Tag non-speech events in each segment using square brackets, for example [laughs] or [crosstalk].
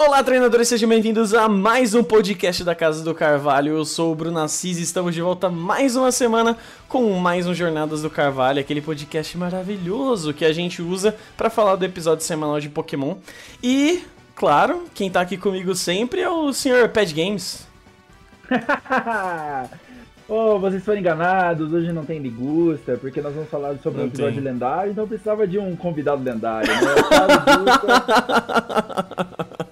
Olá, treinadores, sejam bem-vindos a mais um podcast da Casa do Carvalho. Eu sou o Bruno Assis e estamos de volta mais uma semana com mais um Jornadas do Carvalho, aquele podcast maravilhoso que a gente usa para falar do episódio semanal de Pokémon. E, claro, quem tá aqui comigo sempre é o Sr. Pad Games. [laughs] Oh, vocês foram enganados, hoje não tem ligusta, porque nós vamos falar sobre não um episódio tem. lendário, então precisava de um convidado lendário, né? [laughs]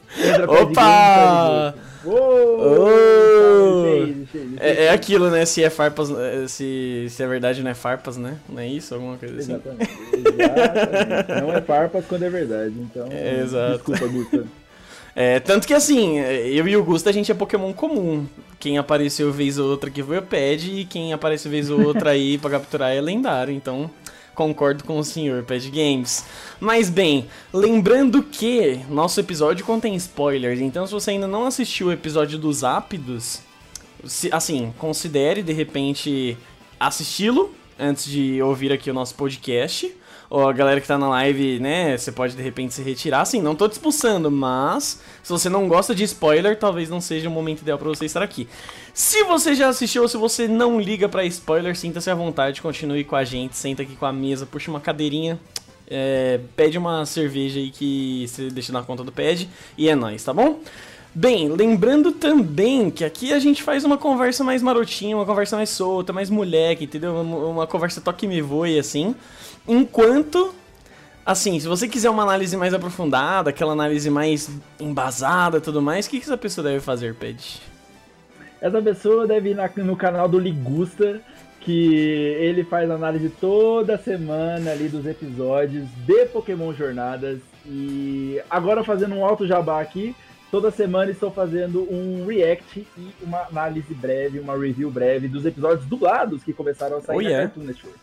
Opa! Oh! É, é, aquilo, né? Se é farpas, se, se é verdade não é farpas, né? Não é isso? Alguma coisa assim? Exatamente. Exatamente. Não é farpas quando é verdade, então. É, exato. Desculpa, Gusta. [laughs] É, tanto que assim, eu e o Gusto a gente é Pokémon comum. Quem apareceu vez ou outra aqui foi o Pad e quem apareceu vez ou outra aí pra capturar é lendário. Então, concordo com o senhor Pad Games. Mas bem, lembrando que nosso episódio contém spoilers, então se você ainda não assistiu o episódio dos Ápidos, assim, considere de repente assisti-lo antes de ouvir aqui o nosso podcast ou a galera que tá na live, né, você pode de repente se retirar. Assim, não tô te expulsando, mas se você não gosta de spoiler, talvez não seja o momento ideal para você estar aqui. Se você já assistiu ou se você não liga para spoiler, sinta-se à vontade, continue com a gente, senta aqui com a mesa, puxa uma cadeirinha, é, pede uma cerveja aí que você deixa na conta do pad e é nóis, tá bom? Bem, lembrando também que aqui a gente faz uma conversa mais marotinha, uma conversa mais solta, mais moleque, entendeu? Uma, uma conversa toque me voe, assim. Enquanto, assim, se você quiser uma análise mais aprofundada, aquela análise mais embasada tudo mais, o que, que essa pessoa deve fazer, Ped? Essa pessoa deve ir na, no canal do Ligusta, que ele faz análise toda semana ali dos episódios de Pokémon Jornadas. E agora fazendo um alto jabá aqui, toda semana estou fazendo um react e uma análise breve, uma review breve dos episódios dublados que começaram a sair oh, yeah. na Cartoon Network.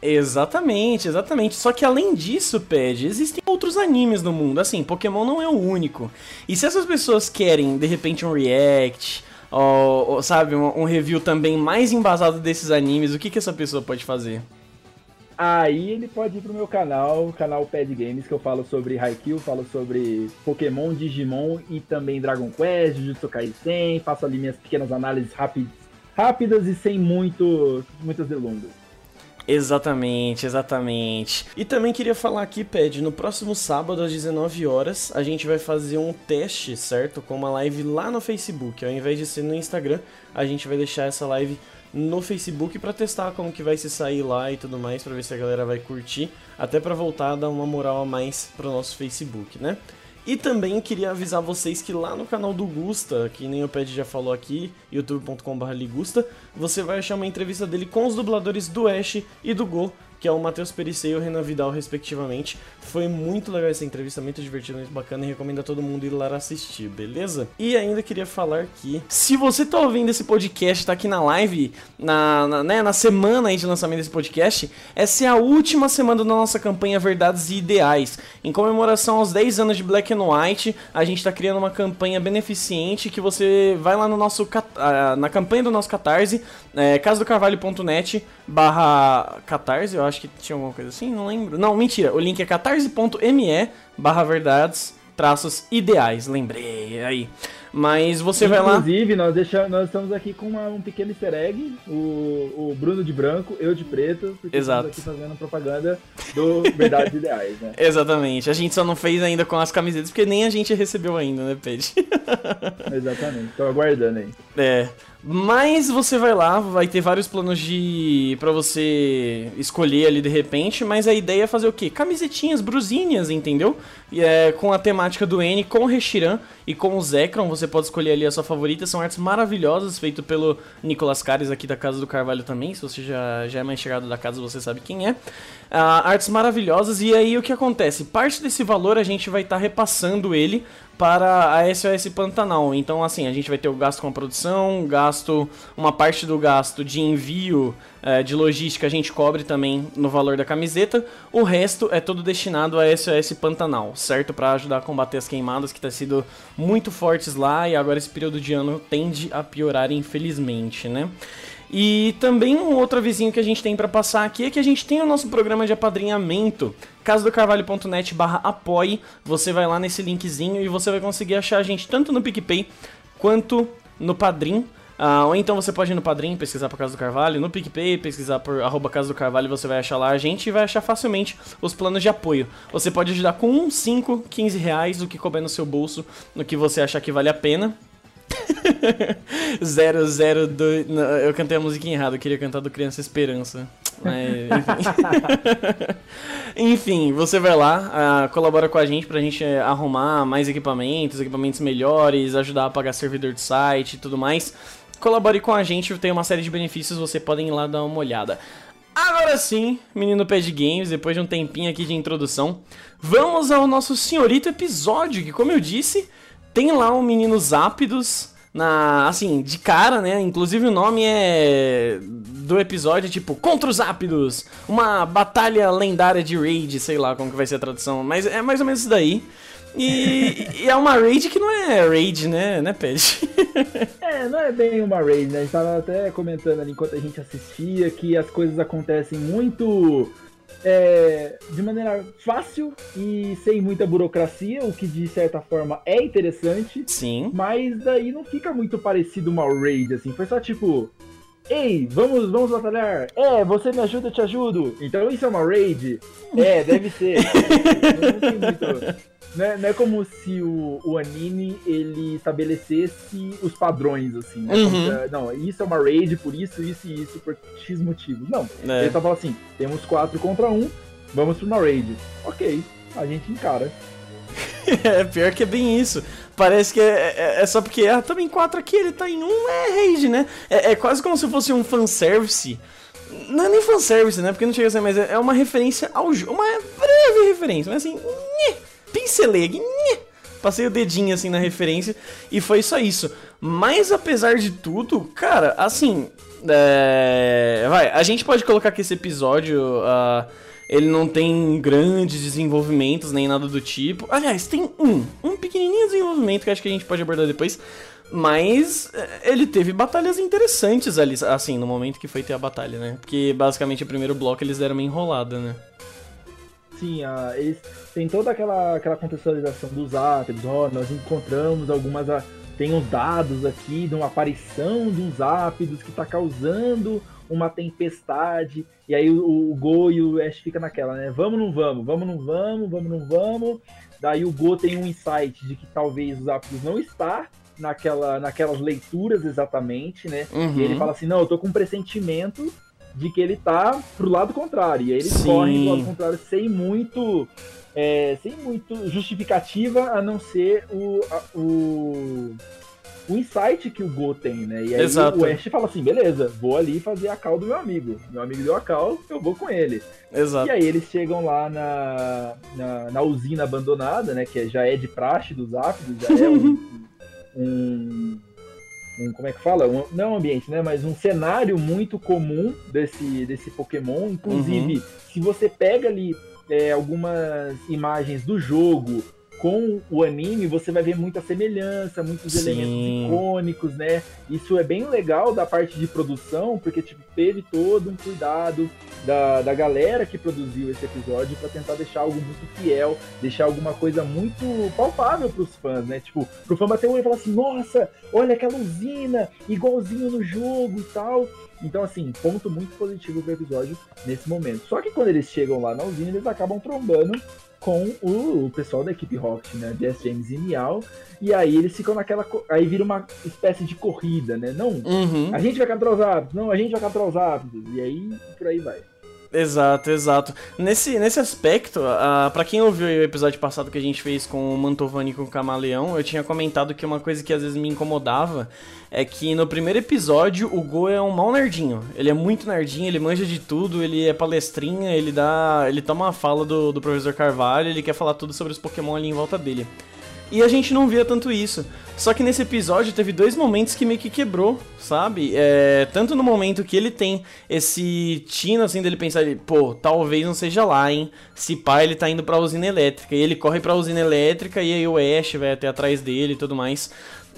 Exatamente, exatamente. Só que além disso, Ped, existem outros animes no mundo. Assim, Pokémon não é o único. E se essas pessoas querem, de repente, um react, ou, ou sabe, um, um, review também mais embasado desses animes, o que, que essa pessoa pode fazer? Aí ele pode ir pro meu canal, canal Pad Games, que eu falo sobre Haikyuu, falo sobre Pokémon, Digimon e também Dragon Quest, Jujutsu Kaisen, faço ali minhas pequenas análises rápidas, rápidas e sem muito, muitas delongas. Exatamente, exatamente. E também queria falar aqui, Ped, no próximo sábado às 19 horas, a gente vai fazer um teste, certo? Com uma live lá no Facebook. Ao invés de ser no Instagram, a gente vai deixar essa live no Facebook para testar como que vai se sair lá e tudo mais, para ver se a galera vai curtir, até para voltar a dar uma moral a mais pro nosso Facebook, né? E também queria avisar vocês que lá no canal do Gusta, que nem o Ped já falou aqui, youtube.com.br você vai achar uma entrevista dele com os dubladores do Ash e do Go, que é o Matheus Perissei e o Renan Vidal, respectivamente. Foi muito legal essa entrevista, muito divertida, muito bacana e recomendo a todo mundo ir lá assistir, beleza? E ainda queria falar que, se você tá ouvindo esse podcast, tá aqui na live, na, na, né, na semana aí de lançamento desse podcast, essa é a última semana da nossa campanha Verdades e Ideais. Em comemoração aos 10 anos de Black and White, a gente tá criando uma campanha beneficente que você vai lá no nosso na campanha do nosso Catarse, é, casadocarvalho.net barra Catarse, eu acho que tinha alguma coisa assim, não lembro. Não, mentira, o link é catarse.me barra verdades traços ideais, lembrei aí. Mas você Inclusive, vai lá. Inclusive, nós, deixamos, nós estamos aqui com uma, um pequeno easter egg. O, o Bruno de branco, eu de preto, porque Exato. estamos aqui fazendo propaganda do Verdades Ideais, né? [laughs] Exatamente. A gente só não fez ainda com as camisetas, porque nem a gente recebeu ainda, né, Peixe? [laughs] Exatamente. Tô aguardando aí. É. Mas você vai lá, vai ter vários planos de para você escolher ali de repente, mas a ideia é fazer o quê? Camisetinhas, brusinhas, entendeu? E é com a temática do N, com o Reshiram e com o Zekron, você pode escolher ali a sua favorita, são artes maravilhosas feito pelo Nicolas Cares aqui da Casa do Carvalho também, se você já, já é mais chegado da casa, você sabe quem é. Uh, artes maravilhosas e aí o que acontece? Parte desse valor a gente vai estar tá repassando ele para a SOS Pantanal. Então, assim, a gente vai ter o gasto com a produção, gasto, uma parte do gasto de envio é, de logística a gente cobre também no valor da camiseta. O resto é todo destinado a SOS Pantanal, certo? Para ajudar a combater as queimadas que tá sido muito fortes lá e agora esse período de ano tende a piorar, infelizmente, né? E também um outro avisinho que a gente tem para passar aqui é que a gente tem o nosso programa de apadrinhamento, casodocarvalho.net barra apoie, você vai lá nesse linkzinho e você vai conseguir achar a gente tanto no PicPay quanto no Padrim. Uh, ou então você pode ir no Padrim, pesquisar por Casa do Carvalho, no PicPay, pesquisar por arroba Casa do Carvalho, você vai achar lá a gente e vai achar facilmente os planos de apoio. Você pode ajudar com 1, 5, 15 reais, o que couber no seu bolso, no que você achar que vale a pena. [laughs] 002. Eu cantei a musiquinha errada, eu queria cantar do Criança Esperança. Enfim. [laughs] enfim, você vai lá, uh, colabora com a gente pra gente eh, arrumar mais equipamentos, equipamentos melhores, ajudar a pagar servidor de site e tudo mais. Colabore com a gente, tem uma série de benefícios, você podem ir lá dar uma olhada. Agora sim, menino Pad Games, depois de um tempinho aqui de introdução, vamos ao nosso senhorito episódio, que como eu disse, tem lá um menino Zápidos na, assim, de cara, né? Inclusive o nome é do episódio, tipo, Contra os Ápidos, uma batalha lendária de raid, sei lá como que vai ser a tradução, mas é mais ou menos isso daí. E, [laughs] e, é uma raid que não é raid, né, né, Pet? [laughs] é, não é bem uma raid, né? A gente tava até comentando ali enquanto a gente assistia que as coisas acontecem muito é, de maneira fácil e sem muita burocracia, o que de certa forma é interessante. Sim. Mas daí não fica muito parecido uma raid, assim. Foi só tipo. Ei, vamos, vamos batalhar. É, você me ajuda, eu te ajudo. Então isso é uma raid? É, deve ser. [laughs] não tem muito não é, não é como se o, o anime ele estabelecesse os padrões, assim, né? Uhum. Se, não, isso é uma raid por isso, isso e isso, por X motivos. Não. É. Ele só fala assim: temos quatro contra um, vamos pra uma raid. Ok, a gente encara. [laughs] é, pior que é bem isso. Parece que é, é, é só porque ah, também quatro aqui, ele tá em um, é raid, né? É, é quase como se fosse um fanservice. Não é nem fanservice, né? Porque não chega a ser, mas é, é uma referência ao jogo. Uma breve referência, mas assim. Nhê pincelei passei o dedinho assim na referência e foi só isso. Mas apesar de tudo, cara, assim, é... vai, a gente pode colocar que esse episódio uh, ele não tem grandes desenvolvimentos nem nada do tipo. Aliás, tem um, um pequenininho desenvolvimento que acho que a gente pode abordar depois. Mas é, ele teve batalhas interessantes ali, assim, no momento que foi ter a batalha, né? Porque basicamente o primeiro bloco eles deram uma enrolada, né? Sim, a, eles têm toda aquela, aquela contextualização dos átomos, ó, nós encontramos algumas. Tem uns dados aqui de uma aparição uns ápidos que está causando uma tempestade. E aí o, o Go e o Ash fica naquela, né? Vamos, não vamos, vamos, não vamos, vamos, não vamos. Daí o Go tem um insight de que talvez os ápidos não está naquela, naquelas leituras exatamente, né? Uhum. E ele fala assim, não, eu tô com um pressentimento de que ele tá pro lado contrário. E aí eles Sim. correm do lado contrário sem muito. É, sem muito justificativa a não ser o, a, o, o insight que o Go tem, né? E aí Exato. o Ash fala assim: beleza, vou ali fazer a call do meu amigo. Meu amigo deu a call, eu vou com ele. Exato. E aí eles chegam lá na, na, na usina abandonada, né? Que já é de praxe dos ápidos, já é um, um um como é que fala? Um, não é um ambiente, né? Mas um cenário muito comum desse, desse Pokémon. Inclusive, uhum. se você pega ali é, algumas imagens do jogo com o anime, você vai ver muita semelhança, muitos Sim. elementos icônicos, né? Isso é bem legal da parte de produção, porque tipo, teve todo um cuidado da, da galera que produziu esse episódio para tentar deixar algo muito fiel, deixar alguma coisa muito palpável para os fãs, né? Tipo, pro fã bater o olho e falar assim: nossa, olha aquela usina, igualzinho no jogo e tal. Então, assim, ponto muito positivo pro episódio nesse momento. Só que quando eles chegam lá na usina, eles acabam trombando com o, o, pessoal da equipe Rocket, né? Jess James e Miau. E aí eles ficam naquela. Aí vira uma espécie de corrida, né? Não, uhum. a gente vai capturar os ápices, não, a gente vai capturar os ápices. E aí por aí vai. Exato, exato. Nesse, nesse aspecto, uh, para quem ouviu o episódio passado que a gente fez com o Mantovani e com o Camaleão, eu tinha comentado que uma coisa que às vezes me incomodava é que no primeiro episódio o Go é um mau nerdinho. Ele é muito nerdinho, ele manja de tudo, ele é palestrinha, ele dá. ele toma a fala do, do professor Carvalho, ele quer falar tudo sobre os Pokémon ali em volta dele. E a gente não via tanto isso. Só que nesse episódio teve dois momentos que meio que quebrou, sabe? É, tanto no momento que ele tem esse tino assim dele pensar, pô, talvez não seja lá, hein? Se pá, ele tá indo pra usina elétrica. E ele corre pra usina elétrica e aí o Ash vai até atrás dele e tudo mais.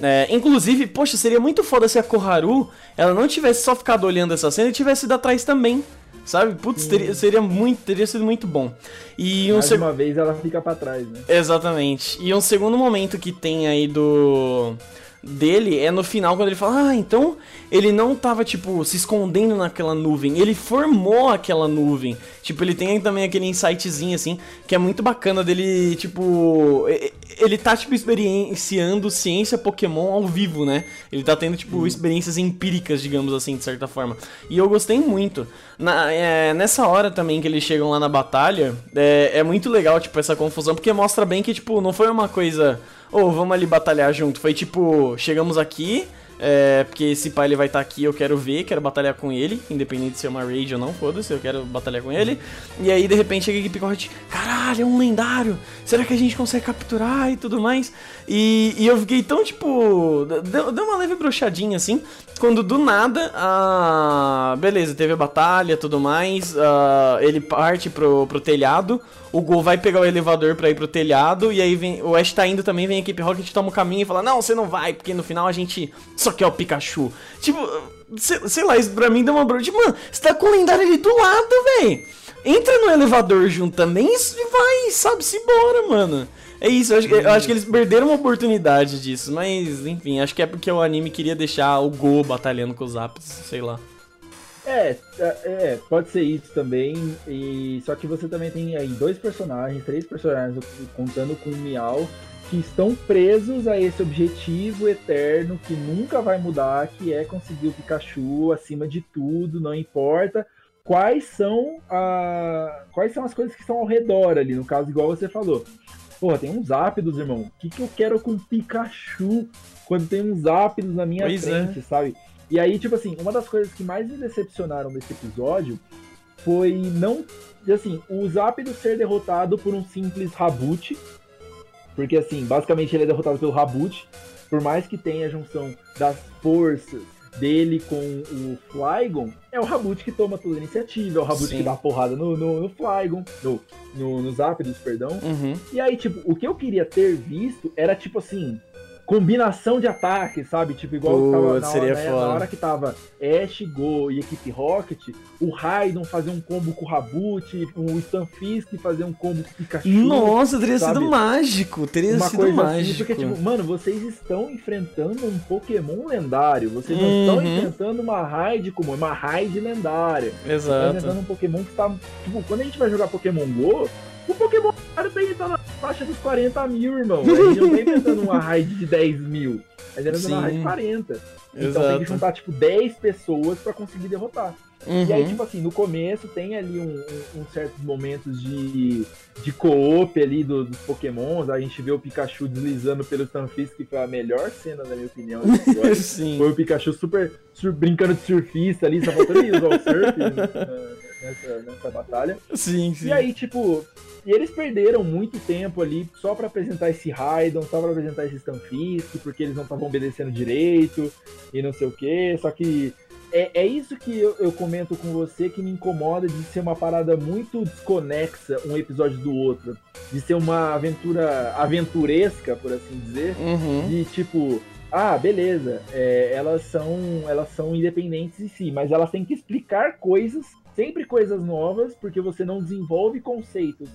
É, inclusive, poxa, seria muito foda se a Koharu ela não tivesse só ficado olhando essa cena e tivesse ido atrás também. Sabe? Putz, teria, seria muito, teria sido muito bom. E um Mais seg... uma vez ela fica para trás, né? Exatamente. E um segundo momento que tem aí do dele é no final quando ele fala: "Ah, então ele não tava tipo se escondendo naquela nuvem, ele formou aquela nuvem". Tipo, ele tem também aquele insightzinho assim, que é muito bacana dele, tipo, ele tá tipo experienciando ciência Pokémon ao vivo, né? Ele tá tendo tipo experiências empíricas, digamos assim, de certa forma. E eu gostei muito. Na, é, nessa hora também que eles chegam lá na batalha, é, é muito legal tipo essa confusão, porque mostra bem que tipo não foi uma coisa ou oh, vamos ali batalhar junto. Foi tipo, chegamos aqui, é, porque esse pai ele vai estar tá aqui, eu quero ver, quero batalhar com ele, independente se é uma raid ou não, foda-se, eu quero batalhar com ele. E aí de repente chega a equipe Corte, caralho, é um lendário, será que a gente consegue capturar e tudo mais? E, e eu fiquei tão tipo, deu, deu uma leve brochadinha assim, quando do nada, a... beleza, teve a batalha tudo mais, uh, ele parte pro, pro telhado, o Gol vai pegar o elevador pra ir pro telhado, e aí vem, o Ash tá indo também, vem a equipe Rocket, toma o caminho e fala, não, você não vai, porque no final a gente só quer o Pikachu. Tipo, sei, sei lá, isso pra mim deu uma bro, tipo, mano, você tá com o lendário ali do lado, velho. Entra no elevador junto também e vai, sabe, se embora, mano. É isso, eu acho, eu acho, que eles perderam uma oportunidade disso, mas enfim, acho que é porque o anime queria deixar o Go batalhando com os Zaps, sei lá. É, é, é, pode ser isso também. E só que você também tem aí dois personagens, três personagens contando com o Miau que estão presos a esse objetivo eterno que nunca vai mudar, que é conseguir o Pikachu acima de tudo, não importa quais são a quais são as coisas que estão ao redor ali, no caso igual você falou. Porra, tem uns ápidos, irmão. O que, que eu quero com Pikachu quando tem uns ápidos na minha pois frente, é. sabe? E aí, tipo assim, uma das coisas que mais me decepcionaram nesse episódio foi não. Assim, o Zápido ser derrotado por um simples Rabut. Porque, assim, basicamente ele é derrotado pelo Rabut. Por mais que tenha a junção das forças dele com o Flygon, é o Rabut que toma toda a iniciativa, é o Rabut que dá a porrada no, no, no Flygon, no, no, nos Zapdos, perdão. Uhum. E aí, tipo, o que eu queria ter visto era, tipo assim, combinação de ataques, sabe? Tipo, igual Pô, tava na, hora, né, na hora que tava Ash, Go e equipe Rocket, o Raidon fazer um combo com o Rabut, o Stunfisk fazer um combo com o Pikachu. Nossa, teria sabe? sido mágico, teria Uma sido mágico. Assim, porque, tipo, mano, vocês estão enfrentando um Pokémon lendário, vocês não uhum. estão enfrentando uma raid comum, uma raid lendária. Exato. Vocês estão enfrentando um Pokémon que tá. Tipo, quando a gente vai jogar Pokémon GO, o Pokémon tem tá na faixa dos 40 mil, irmão. A gente não tá inventando uma raid de 10 mil. A gente tá uma raid de 40. Então Exato. tem que juntar, tipo, 10 pessoas pra conseguir derrotar. Uhum. E aí, tipo assim, no começo tem ali um, um, um certos momentos de, de co-op ali do, dos pokémons. A gente vê o Pikachu deslizando pelo Stunfisk, que foi a melhor cena, na minha opinião. [laughs] Sim. Foi o Pikachu super, super brincando de surfista ali, só faltando ele usar o surf [laughs] nessa, nessa batalha. Sim, sim. E aí, tipo, e eles perderam muito tempo ali só para apresentar esse Raidon, só para apresentar esse Stunfisk, porque eles não estavam obedecendo direito e não sei o que. Só que é, é isso que eu, eu, comento com você que me incomoda de ser uma parada muito desconexa um episódio do outro. De ser uma aventura aventuresca, por assim dizer. Uhum. De tipo, ah, beleza, é, elas são elas são independentes em si, mas elas têm que explicar coisas, sempre coisas novas, porque você não desenvolve conceitos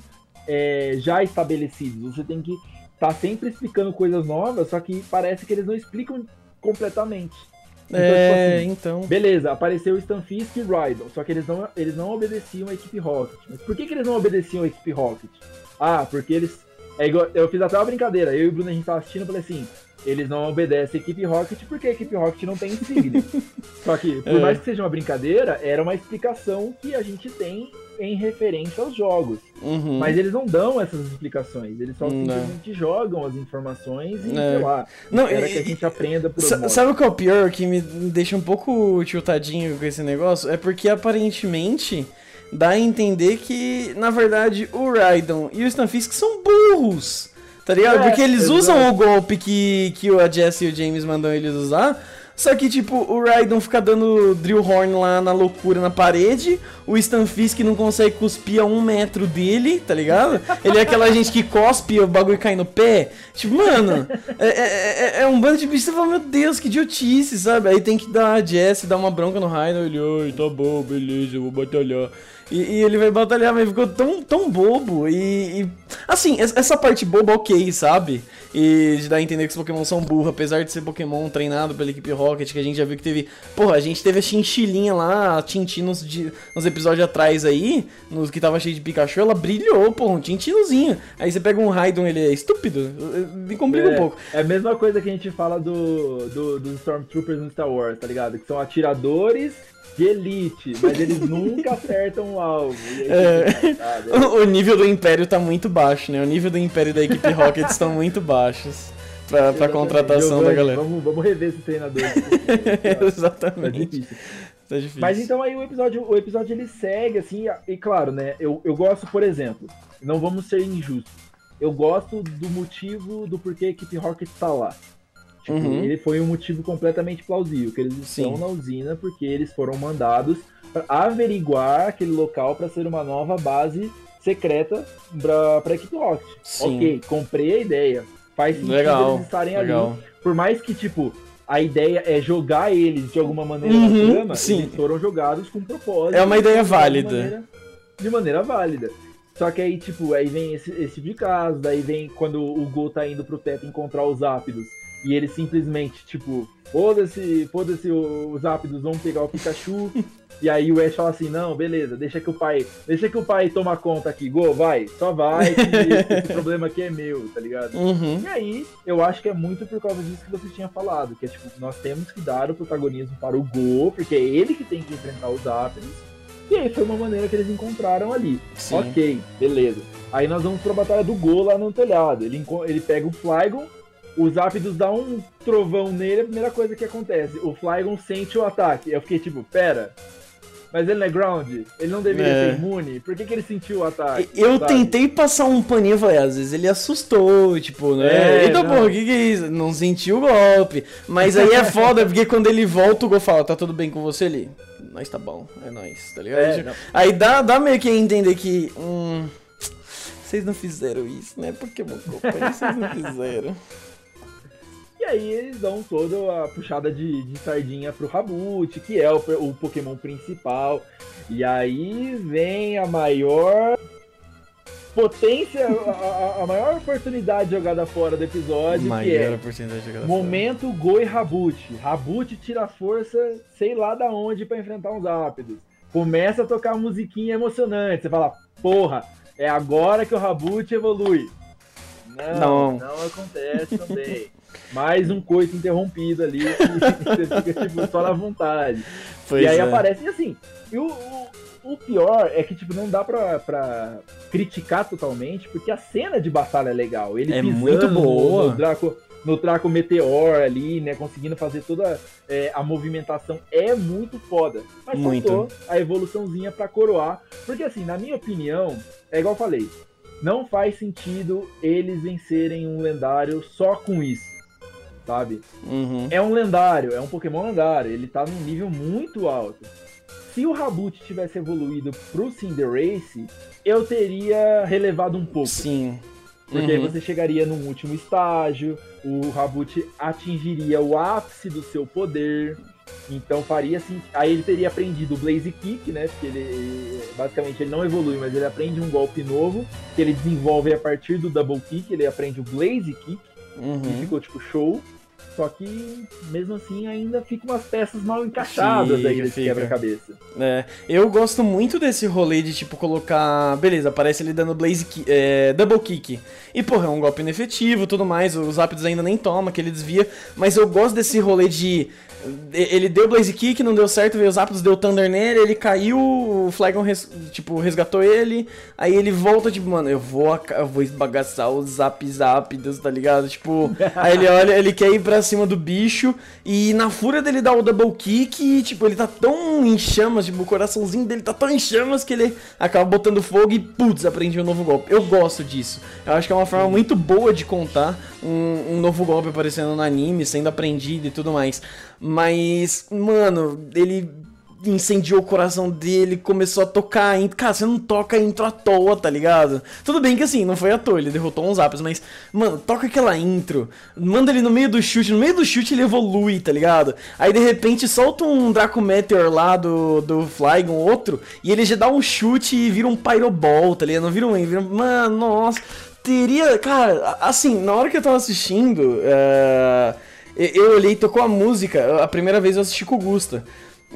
é, já estabelecidos. Você tem que estar tá sempre explicando coisas novas, só que parece que eles não explicam completamente. Então, tipo é, tipo assim, então. Beleza, apareceu o Stanfisk e Rydon, só que eles não, eles não obedeciam a equipe Rocket. Mas por que, que eles não obedeciam a equipe Rocket? Ah, porque eles. É igual, eu fiz até uma brincadeira. Eu e o Bruno a gente tava assistindo e falei assim: eles não obedecem a equipe Rocket porque a equipe Rocket não tem insígnia. [laughs] Só que, por é. mais que seja uma brincadeira, era uma explicação que a gente tem em referência aos jogos. Uhum. Mas eles não dão essas explicações, eles só simplesmente jogam as informações e, é. sei lá, não, espera que a gente aprenda por Sabe o que é o pior, que me deixa um pouco tiltadinho com esse negócio? É porque aparentemente dá a entender que, na verdade, o Raidon e o Stunfisk são burros. Tá ligado? É, Porque eles usam o golpe que, que a Jess e o James mandam eles usar só que, tipo, o Raidon fica dando drill horn lá na loucura na parede. O Stan Fisk não consegue cuspir a um metro dele, tá ligado? Ele é aquela gente que cospe e o bagulho cai no pé. Tipo, mano, é, é, é, é um bando de bichos. Você fala, meu Deus, que idiotice, sabe? Aí tem que dar a Jesse, dar uma bronca no Raidon. Ele, oi, tá bom, beleza, eu vou batalhar. E, e, ele vai batalhar, mas ficou tão, tão bobo. E, e, Assim, essa parte boba, ok, sabe? E de dar a entender que os Pokémon são burros, apesar de ser Pokémon treinado pela equipe Rocket, que a gente já viu que teve. Porra, a gente teve a chinchilinha lá, a Tintin nos, de, nos episódios atrás aí, nos que tava cheio de Pikachu, ela brilhou, porra, um Tintinozinho. Aí você pega um Raidon, ele é estúpido. Me complica é, um pouco. É a mesma coisa que a gente fala do, do, dos Stormtroopers no Star Wars, tá ligado? Que são atiradores de elite, mas eles nunca acertam o alvo. É. [laughs] o nível do Império tá muito baixo, né? O nível do Império da equipe Rocket estão muito baixos pra, pra contratação Giovani, da galera. Vamos, vamos rever esse treinador. [laughs] Exatamente. Tá difícil. Tá difícil. Mas então aí o episódio, o episódio ele segue, assim, e claro, né? Eu, eu gosto, por exemplo, não vamos ser injustos. Eu gosto do motivo do porquê a equipe Rocket tá lá. Tipo, uhum. ele foi um motivo completamente plausível, que eles estão Sim. na usina porque eles foram mandados para averiguar aquele local para ser uma nova base secreta para a equipe Rocket. Sim. Ok, comprei a ideia. Faz sentido legal, eles estarem legal. ali. Por mais que, tipo, a ideia é jogar eles de alguma maneira uhum, na trama, sim. eles foram jogados com propósito. É uma ideia válida. De maneira, de maneira válida. Só que aí, tipo, aí vem esse, esse tipo de caso, daí vem quando o Gol tá indo pro teto encontrar os ápidos e ele simplesmente, tipo, foda-se, foda-se, os ápidos vão pegar o Pikachu. [laughs] e aí o Ash fala assim, não, beleza, deixa que o pai. Deixa que o pai toma conta aqui, Go, vai, só vai, que esse [laughs] problema aqui é meu, tá ligado? Uhum. E aí, eu acho que é muito por causa disso que você tinha falado, que é tipo, nós temos que dar o protagonismo para o Go, porque é ele que tem que enfrentar os ápidos. E aí foi uma maneira que eles encontraram ali. Sim. Ok, beleza. Aí nós vamos pra batalha do Go lá no telhado. Ele, ele pega o Flygon, os Zapdos dá um trovão nele, a primeira coisa que acontece, o Flygon sente o ataque. Eu fiquei tipo, pera, mas ele não é ground? Ele não deveria é. ser imune? Por que, que ele sentiu o ataque? Eu sabe? tentei passar um paninho, falei, às vezes ele assustou, tipo, né? É, então, pô, o que, que é isso? Não sentiu o golpe. Mas aí é [laughs] foda, porque quando ele volta, o Gol fala, tá tudo bem com você ali? Nós tá bom, é nóis, tá ligado? É, aí dá, dá meio que entender que. Hum, vocês não fizeram isso, né? Pokémon Company, vocês não fizeram. E aí eles dão toda a puxada de, de sardinha pro Rabut, que é o, o Pokémon principal. E aí vem a maior potência, a, a, maior oportunidade jogada fora do episódio, maior que é oportunidade jogada momento fora. Goi Rabut. Rabut tira força, sei lá da onde, para enfrentar uns ápidos. Começa a tocar musiquinha emocionante. Você fala, porra, é agora que o Rabut evolui. Não, não, não acontece também. [laughs] mais um coito interrompido ali, [laughs] você fica tipo, só na vontade. Pois e aí é. aparece, e assim, e o, o, o, pior é que tipo, não dá pra, pra criticar totalmente, porque a cena de batalha é legal. Ele é muito boa. No Draco, no Draco Meteor ali, né, conseguindo fazer toda é, a movimentação, é muito foda. Mas muito. faltou a evoluçãozinha pra coroar, porque assim, na minha opinião, é igual eu falei, não faz sentido eles vencerem um lendário só com isso sabe? Uhum. É um lendário, é um Pokémon lendário, ele tá num nível muito alto. Se o Rabut tivesse evoluído pro Cinderace, eu teria relevado um pouco. Sim. Porque uhum. aí você chegaria num último estágio, o Rabut atingiria o ápice do seu poder. Então faria assim. Aí ele teria aprendido o Blaze Kick, né? Porque ele basicamente ele não evolui, mas ele aprende um golpe novo que ele desenvolve a partir do Double Kick. Ele aprende o Blaze Kick. Uhum. E ficou tipo show. Só que, mesmo assim, ainda fica umas peças mal encaixadas fica, aí nesse quebra-cabeça. É, eu gosto muito desse rolê de, tipo, colocar... Beleza, aparece ele dando blaze é, double kick. E, porra, é um golpe inefetivo tudo mais, os Zapdos ainda nem toma, que ele desvia. Mas eu gosto desse rolê de ele deu Blaze Kick, não deu certo, veio os Zapdos, deu Thunder nele, ele caiu, o Flygon, res, tipo, resgatou ele, aí ele volta, tipo, mano, eu vou, eu vou esbagaçar os Zap Zapdos, tá ligado? Tipo, aí ele olha, ele quer ir pra, cima do bicho e na fúria dele dar o double kick, tipo, ele tá tão em chamas, tipo, o coraçãozinho dele tá tão em chamas que ele acaba botando fogo e putz, aprende um novo golpe. Eu gosto disso. Eu acho que é uma forma muito boa de contar um, um novo golpe aparecendo no anime, sendo aprendido e tudo mais. Mas, mano, ele incendiou o coração dele, começou a tocar intro. Cara, você não toca intro à toa, tá ligado? Tudo bem que assim, não foi à toa, ele derrotou uns apps, mas, mano, toca aquela intro, manda ele no meio do chute, no meio do chute ele evolui, tá ligado? Aí de repente solta um Draco Meteor lá do, do Flygon, outro, e ele já dá um chute e vira um Pyroball, tá ligado? Não vira um. Vira, mano, nossa. Teria. Cara, assim, na hora que eu tava assistindo. Uh, eu olhei, tocou a música. A primeira vez eu assisti com o Gusta.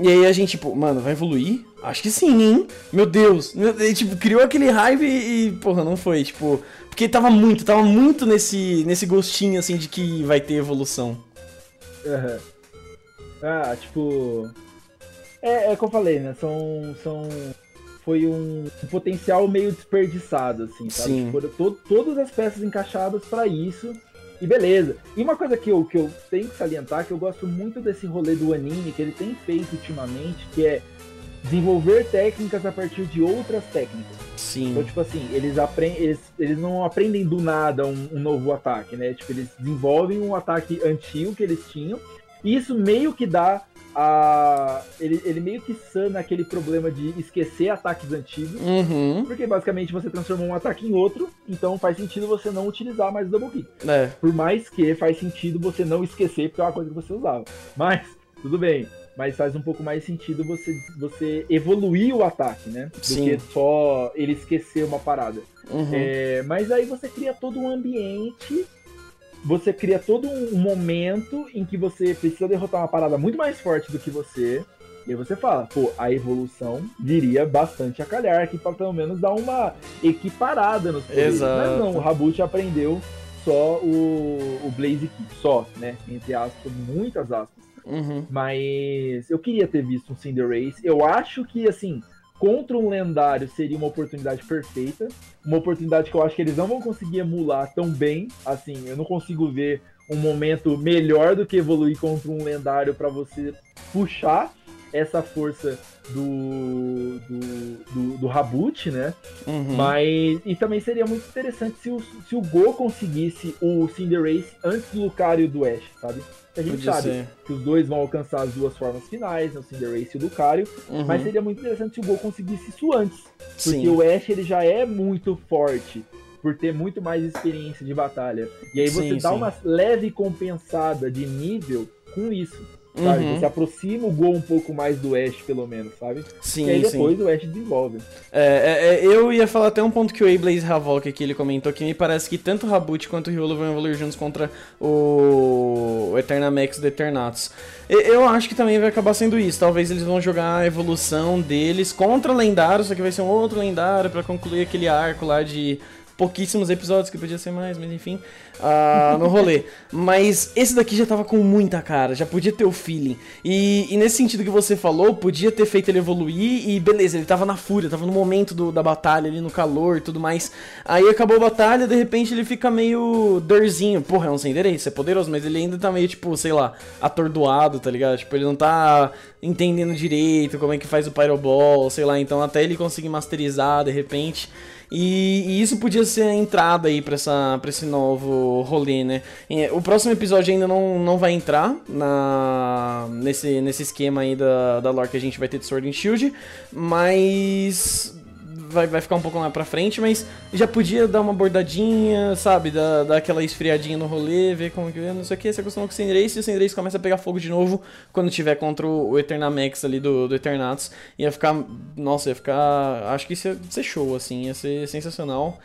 E aí a gente, tipo, mano, vai evoluir? Acho que sim, hein? Meu Deus. E, tipo, criou aquele hype e, porra, não foi, tipo. Porque tava muito, tava muito nesse, nesse gostinho, assim, de que vai ter evolução. Uhum. Ah, tipo. É, é como eu falei, né? São. são... Foi um, um potencial meio desperdiçado, assim, sabe? Sim. Foram to todas as peças encaixadas para isso. E beleza. E uma coisa que eu, que eu tenho que salientar, que eu gosto muito desse rolê do anime, que ele tem feito ultimamente, que é desenvolver técnicas a partir de outras técnicas. Sim. Então, tipo assim, eles, aprendem, eles, eles não aprendem do nada um, um, novo ataque, né? Tipo, eles desenvolvem um ataque antigo que eles tinham, e isso meio que dá a, ele, ele meio que sana aquele problema de esquecer ataques antigos, uhum. porque basicamente você transformou um ataque em outro, então faz sentido você não utilizar mais o double kick. É. Por mais que faz sentido você não esquecer, porque é uma coisa que você usava. Mas, tudo bem. Mas faz um pouco mais sentido você, você evoluir o ataque, né? Do Sim. que só ele esquecer uma parada. Uhum. É, mas aí você cria todo um ambiente você cria todo um momento em que você precisa derrotar uma parada muito mais forte do que você. E aí você fala, pô, a evolução viria bastante a calhar aqui para pelo menos dar uma equiparada nos poderes. Exato. Mas não, o Rabut aprendeu só o, o Blaze Kick, só, né? Entre aspas, muitas aspas. Uhum. Mas eu queria ter visto um Cinderace. Eu acho que, assim, contra um lendário seria uma oportunidade perfeita. Uma oportunidade que eu acho que eles não vão conseguir emular tão bem. Assim, eu não consigo ver um momento melhor do que evoluir contra um lendário para você puxar essa força do, do, do, do Rabut, né? Uhum. Mas. E também seria muito interessante se o, se o Go conseguisse o Cinderace antes do Lucario e do Ash, sabe? A gente Podia sabe ser. que os dois vão alcançar as duas formas finais, né, o Cinderace e o Lucario, Uhum. mas seria muito interessante se o Go conseguisse isso antes. Porque Sim. o Ash ele já é muito forte por ter muito mais experiência de batalha. E aí você Sim, dá sim. uma leve compensada de nível com isso. Sabe? Uhum. Você aproxima o Go um pouco mais do Ash, pelo menos, sabe? Sim, e aí sim. depois o Ash desenvolve. É, é, é, eu ia falar até um ponto que o Ablaze Havok aqui ele comentou que me parece que tanto o Rabut quanto o Riolo vão evoluir juntos contra o, Eternamax do Eternatus. Eu acho que também vai acabar sendo isso. Talvez eles vão jogar a evolução deles contra lendário, só que vai ser um outro lendário pra concluir aquele arco lá de pouquíssimos episódios, que podia ser mais, mas enfim, ah, no rolê. [laughs] Mas esse daqui já tava com muita cara, já podia ter o feeling. E, e nesse sentido que você falou, podia ter feito ele evoluir e beleza, ele tava na fúria, tava no momento do- da batalha ali, no calor e tudo mais. Aí acabou a batalha, de repente ele fica meio dorzinho. Porra, é um Cinderace, é poderoso, mas ele ainda tá meio, tipo, sei lá, atordoado, tá ligado? Tipo, ele não tá entendendo direito como é que faz o Pyroball, sei lá. Então até ele conseguir masterizar, de repente... E, e isso podia ser a entrada aí pra, essa, pra esse novo rolê, né? É, O próximo episódio ainda não, não vai entrar na, nesse, nesse esquema aí da, da lore que a gente vai ter de Sword and Shield, mas vai, vai ficar um pouco lá pra frente, mas já podia dar uma bordadinha, sabe? Dar, dar aquela esfriadinha no rolê, ver como que é, não sei o que. Você acostuma com o Cinderace e o Cinderace começa a pegar fogo de novo quando tiver contra o, o Eternamax ali do, do Eternatus. Ia ficar. Nossa, ia ficar. Acho que isso ia ser show, assim, ia ser sensacional.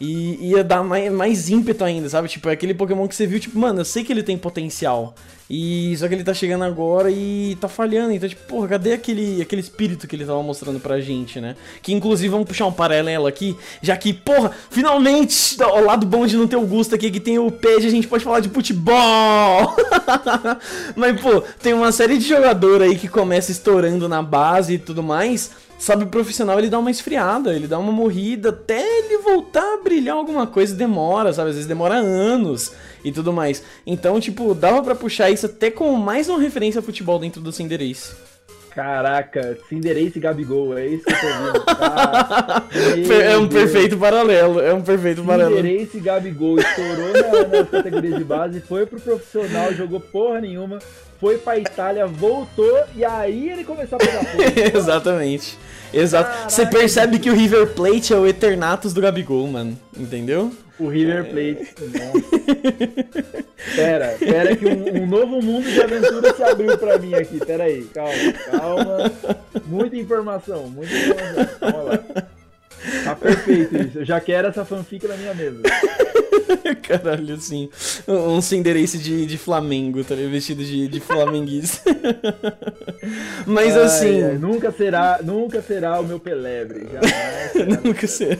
E ia dar mais, mais ímpeto ainda, sabe? Tipo, é aquele Pokémon que você viu, tipo, mano, eu sei que ele tem potencial. E só que ele tá chegando agora e tá falhando. Então, tipo, porra, cadê aquele, aquele espírito que ele tava mostrando pra gente, né? Que inclusive vamos puxar um paralelo aqui, já que, porra, finalmente, o lado bom de não ter o Gusto aqui, que tem o PED, a gente pode falar de futebol. [laughs] Mas, pô, tem uma série de jogador aí que começa estourando na base e tudo mais. Sabe, profissional, ele dá uma esfriada, ele dá uma morrida, até ele voltar a brilhar alguma coisa demora, sabe? Às vezes demora anos e tudo mais. Então, tipo, dava para puxar isso até com mais uma referência a futebol dentro do Cinderace. Caraca, Cinderace e Gabigol, é isso que eu tô vendo. [laughs] Ah, é um Deus. perfeito paralelo, é um perfeito paralelo. Cinderace e Gabigol estourou na, na categoria de base, foi pro profissional, jogou porra nenhuma, foi pra Itália, voltou e aí ele começou a pegar fogo. [laughs] Exatamente. Exato. Você percebe que o River Plate é o Eternatus do Gabigol, mano. Entendeu? O River Plate. [laughs] Nossa. pera, pera que um, um, novo mundo de aventura se abriu pra mim aqui. Pera aí, calma, calma. Muita informação, muita informação. Vamos lá. Tá perfeito isso. Eu já quero essa fanfic na minha mesa. [laughs] Caralho, assim. Um Cinderace de, de Flamengo, tá ligado? Vestido de, de flamenguista. [laughs] Mas ai, assim. Ai, nunca será, nunca será o meu pelebre. Jamais nunca será.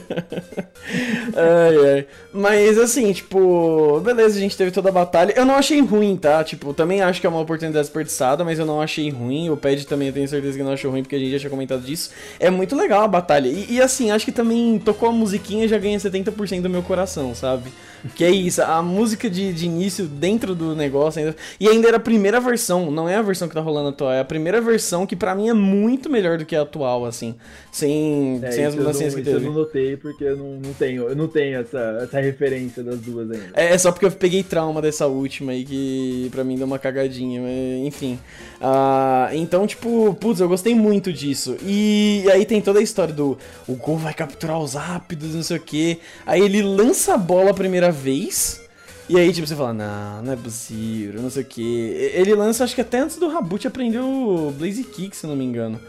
ai, ai. Mas assim, tipo, beleza, a gente teve toda a batalha. Eu não achei ruim, tá? Tipo, também acho que é uma oportunidade desperdiçada, mas eu não achei ruim. O Ped também eu tenho certeza que não achou ruim, porque a gente já tinha comentado disso. É muito legal a batalha. E, e assim, acho que também tocou a musiquinha já ganha 70% do meu coração, sabe? Que é isso, a música de, de início dentro do negócio ainda. E ainda era a primeira versão, não é a versão que tá rolando atual, é a primeira versão que para mim é muito melhor do que a atual, assim. Sem, é, sem as mudanças que teve. eu não notei porque eu não, não tenho, eu não tenho essa, essa referência das duas ainda. É, é só porque eu peguei trauma dessa última aí que pra mim deu uma cagadinha, mas, enfim. Uh, então, tipo, putz, eu gostei muito disso. E, e aí tem toda a história do o gol vai capturar os rápidos, não sei o que. Aí ele lança a bola a primeira vez. E aí, tipo, você fala, não, não é possível, não sei o que. Ele lança, acho que até antes do Raboot aprendeu o Blaze Kick, se não me engano.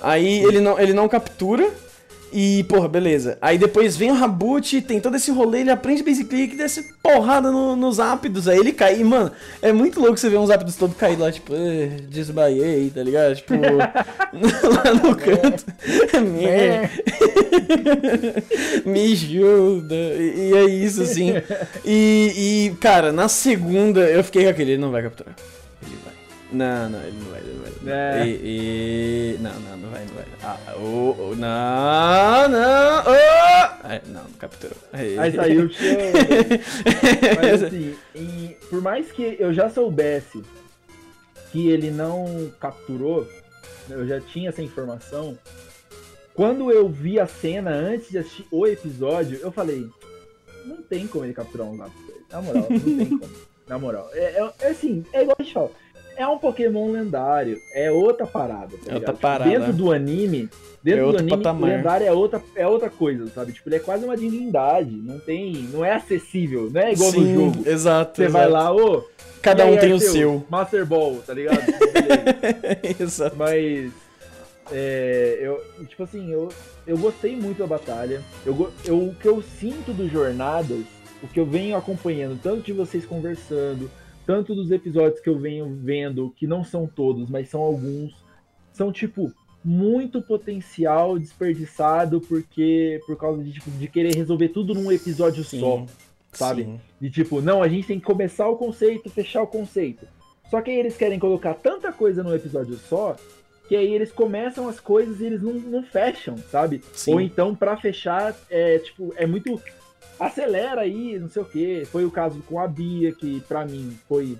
Aí ele não, ele não captura. E, porra, beleza. Aí depois vem o Raboot, tem todo esse rolê, ele aprende basic click, desce porrada no, nos ápidos, aí ele cai. E, mano, é muito louco você ver uns ápidos todos caídos lá, tipo, desbaiei, tá ligado? Tipo, [laughs] [laughs] lá no canto. É. [laughs] Me ajuda. E, e, é isso, assim. E, e, cara, na segunda eu fiquei com aquele, ele não vai capturar. Ele vai. Não, não, ele não vai, ele não vai. É. E, e... Não, não, não vai, não vai. Ah, oh, oh, não, não, oh! Aí, não, não capturou. Aí, Aí saiu o. [laughs] Mas assim, e, por mais que eu já soubesse que ele não capturou, eu já tinha essa informação. Quando eu vi a cena antes de assistir o episódio, eu falei, não tem como ele capturar um lápis. Na moral, não tem [laughs] como. Na moral. É, é, é assim, é igual a gente fala é um Pokémon lendário. É outra parada. Tá é outra parada. Dentro do anime, dentro é do anime, patamar. lendário é outra, é outra coisa, sabe? Tipo, ele é quase uma divindade. Não tem. Não é acessível. Não é igual Sim, no jogo. Exato. Você exato. vai lá, ô. Cada um tem o seu. Master Ball, tá ligado? [laughs] exato. Mas. É, eu, tipo assim, eu, eu gostei muito da batalha. Eu, eu, o que eu sinto dos jornadas, o que eu venho acompanhando, tanto de vocês conversando, tanto dos episódios que eu venho vendo, que não são todos, mas são alguns, são tipo muito potencial desperdiçado porque por causa de, tipo, de querer resolver tudo num episódio sim, só, sabe? Sim. De tipo, não, a gente tem que começar o conceito, fechar o conceito. Só que aí eles querem colocar tanta coisa num episódio só que aí eles começam as coisas e eles não, não fecham, sabe? Sim. Ou então para fechar é tipo é muito acelera aí, não sei o que. Foi o caso com a Bia, que pra mim foi.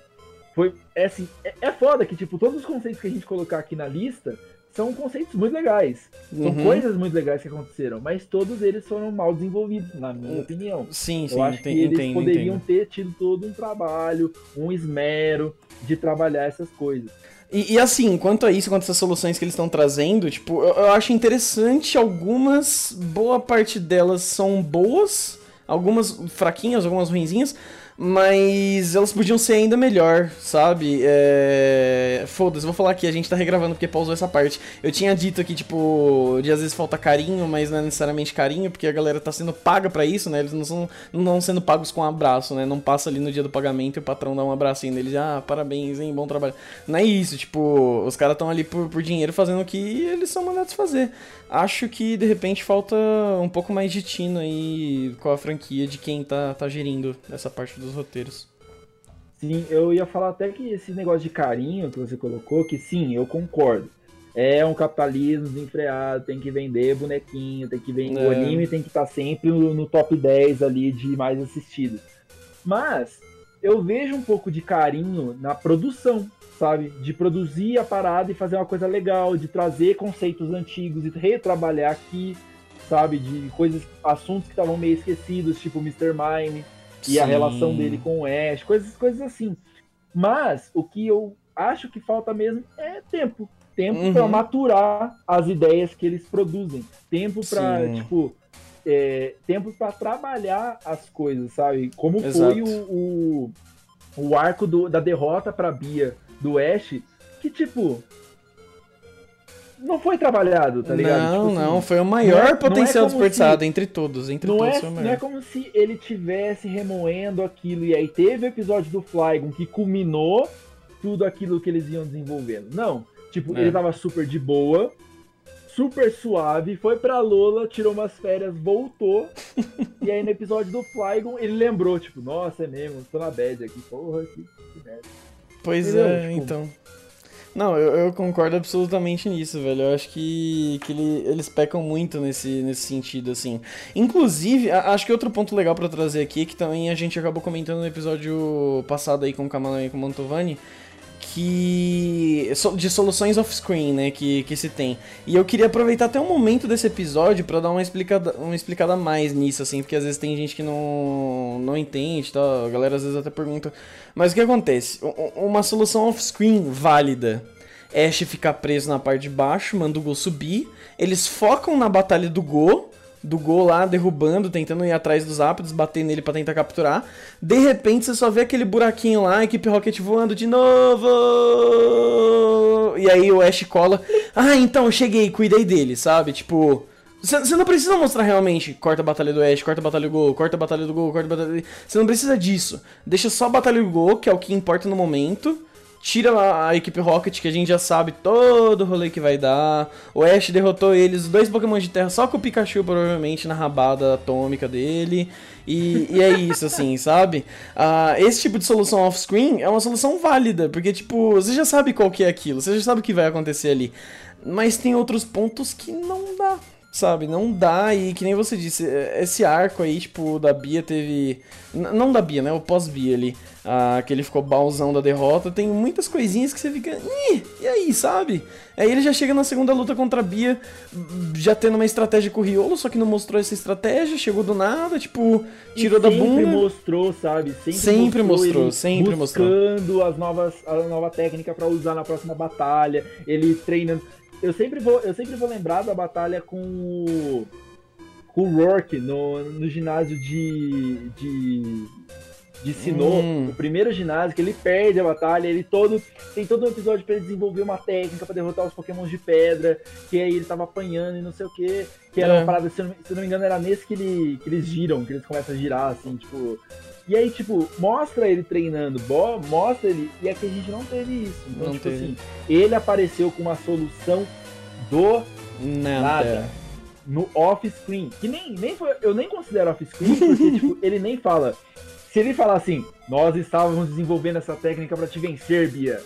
foi é, assim, é, é foda que, tipo, todos os conceitos que a gente colocar aqui na lista são conceitos muito legais. São uhum. coisas muito legais que aconteceram, mas todos eles foram mal desenvolvidos, na minha opinião. Sim, sim. Eu acho entendo, que eles entendo, poderiam entendo. ter tido todo um trabalho, um esmero de trabalhar essas coisas. E, e, assim, quanto a isso, quanto a essas soluções que eles estão trazendo, tipo, eu, eu acho interessante algumas, boa parte delas são boas, algumas fraquinhas, algumas ruinzinhas, mas elas podiam ser ainda melhor, sabe? É... Foda-se, vou falar aqui, a gente tá regravando porque pausou essa parte. Eu tinha dito aqui, tipo, de às vezes falta carinho, mas não é necessariamente carinho, porque a galera tá sendo paga para isso, né? Eles não são não estão sendo pagos com um abraço, né? Não passa ali no dia do pagamento e o patrão dá um abracinho neles, ah, parabéns, hein, bom trabalho. Não é isso, tipo, os caras estão ali por, por dinheiro fazendo o que eles são mandados fazer. Acho que de repente falta um pouco mais de tino aí com a franquia de quem tá, tá gerindo essa parte dos roteiros. Sim, eu ia falar até que esse negócio de carinho que você colocou, que sim, eu concordo. é um capitalismo desenfreado, tem que vender bonequinho, tem que vender. É. O anime tem que estar tá sempre no, top 10 ali de mais assistidos. Mas eu vejo um pouco de carinho na produção, sabe? De produzir a parada e fazer uma coisa legal, de trazer conceitos antigos e retrabalhar aqui, sabe? De coisas, assuntos que estavam meio esquecidos, tipo Mr. Mime e Sim. a relação dele com o Ash, coisas, coisas assim. Mas o que eu acho que falta mesmo é tempo tempo uhum. para maturar as ideias que eles produzem, tempo para tipo é, tempo para trabalhar as coisas, sabe? Como Exato. foi o, o, o, arco do, da derrota para Bia do Ash, que tipo não foi trabalhado, tá ligado? Não, tipo, não, assim, foi o maior é, potencial é desperdiçado se, entre todos, entre não todos. É, não é como se ele tivesse remoendo aquilo e aí teve o episódio do Flygon que culminou tudo aquilo que eles iam desenvolvendo. Não, Tipo, é. ele tava super de boa, super suave, foi pra Lola, tirou umas férias, voltou. [laughs] e aí no episódio do Flygon, ele lembrou, tipo, nossa, é mesmo, tô na bad aqui, porra, que, que merda. Pois Entendeu? é, tipo, então. Não, eu, eu, concordo absolutamente nisso, velho. Eu acho que, que ele, eles pecam muito nesse, nesse sentido, assim. Inclusive, a, acho que outro ponto legal para trazer aqui, que também a gente acabou comentando no episódio passado aí com o Kamala e com o Mantovani, que de soluções off-screen, né, que, que se tem. E eu queria aproveitar até um momento desse episódio para dar uma explicada, uma explicada mais nisso, assim, porque às vezes tem gente que não, não entende, tá? a galera às vezes até pergunta. Mas o que acontece? Uma solução off-screen válida. Ash ficar preso na parte de baixo, manda o Go subir, eles focam na batalha do Go, do gol lá, derrubando, tentando ir atrás dos ápidos, bater nele para tentar capturar. De repente você só vê aquele buraquinho lá, a equipe Rocket voando de novo. E aí o Ash cola. Ah, então, cheguei, cuidei dele, sabe? Tipo. Você não precisa mostrar realmente corta a batalha do Ash, corta a batalha do Gol, corta a batalha do Gol, corta a batalha do... Você não precisa disso. Deixa só a batalha do Gol, que é o que importa no momento tira a equipe Rocket, que a gente já sabe todo o rolê que vai dar. O Ash derrotou eles, dois Pokémon de terra, só com o Pikachu, provavelmente, na rabada atômica dele. E, e é isso, assim, [laughs] sabe? Uh, esse tipo de solução off-screen é uma solução válida, porque, tipo, você já sabe qual que é aquilo, você já sabe o que vai acontecer ali. Mas tem outros pontos que não dá, sabe? Não dá, e que nem você disse, esse arco aí, tipo, da Bia teve. Não da Bia, né? O pós-Bia ali ah, que ele ficou balzão da derrota, tem muitas coisinhas que você fica. e aí, sabe? Aí ele já chega na segunda luta contra a Bia, já tendo uma estratégia com o Riolo, só que não mostrou essa estratégia, chegou do nada, tipo, tirou da bunda. Sempre mostrou, sabe? Sempre, sempre mostrou, mostrou sempre mostrou. Buscando as novas, a nova técnica para usar na próxima batalha, ele treinando. Eu sempre vou, eu sempre vou lembrar da batalha com o, com o Rourke no, no ginásio de, de de Sinnoh, hum. o primeiro ginásio, que ele perde a batalha, ele todo. Tem todo um episódio para ele desenvolver uma técnica para derrotar os Pokémon de pedra, que aí ele tava apanhando e não sei o que. Que era é. uma parada, se não, se não me engano, era nesse que, ele, que eles giram, que eles começam a girar, assim, tipo. E aí, tipo, mostra ele treinando, mostra ele, e aqui a gente não teve isso. Então, não tipo teve. assim, ele apareceu com uma solução do nada. nada no off-screen. Que nem, nem foi, eu nem considero off-screen, porque, [laughs] tipo, ele nem fala se ele falar assim, nós estávamos desenvolvendo essa técnica para te vencer, Bia.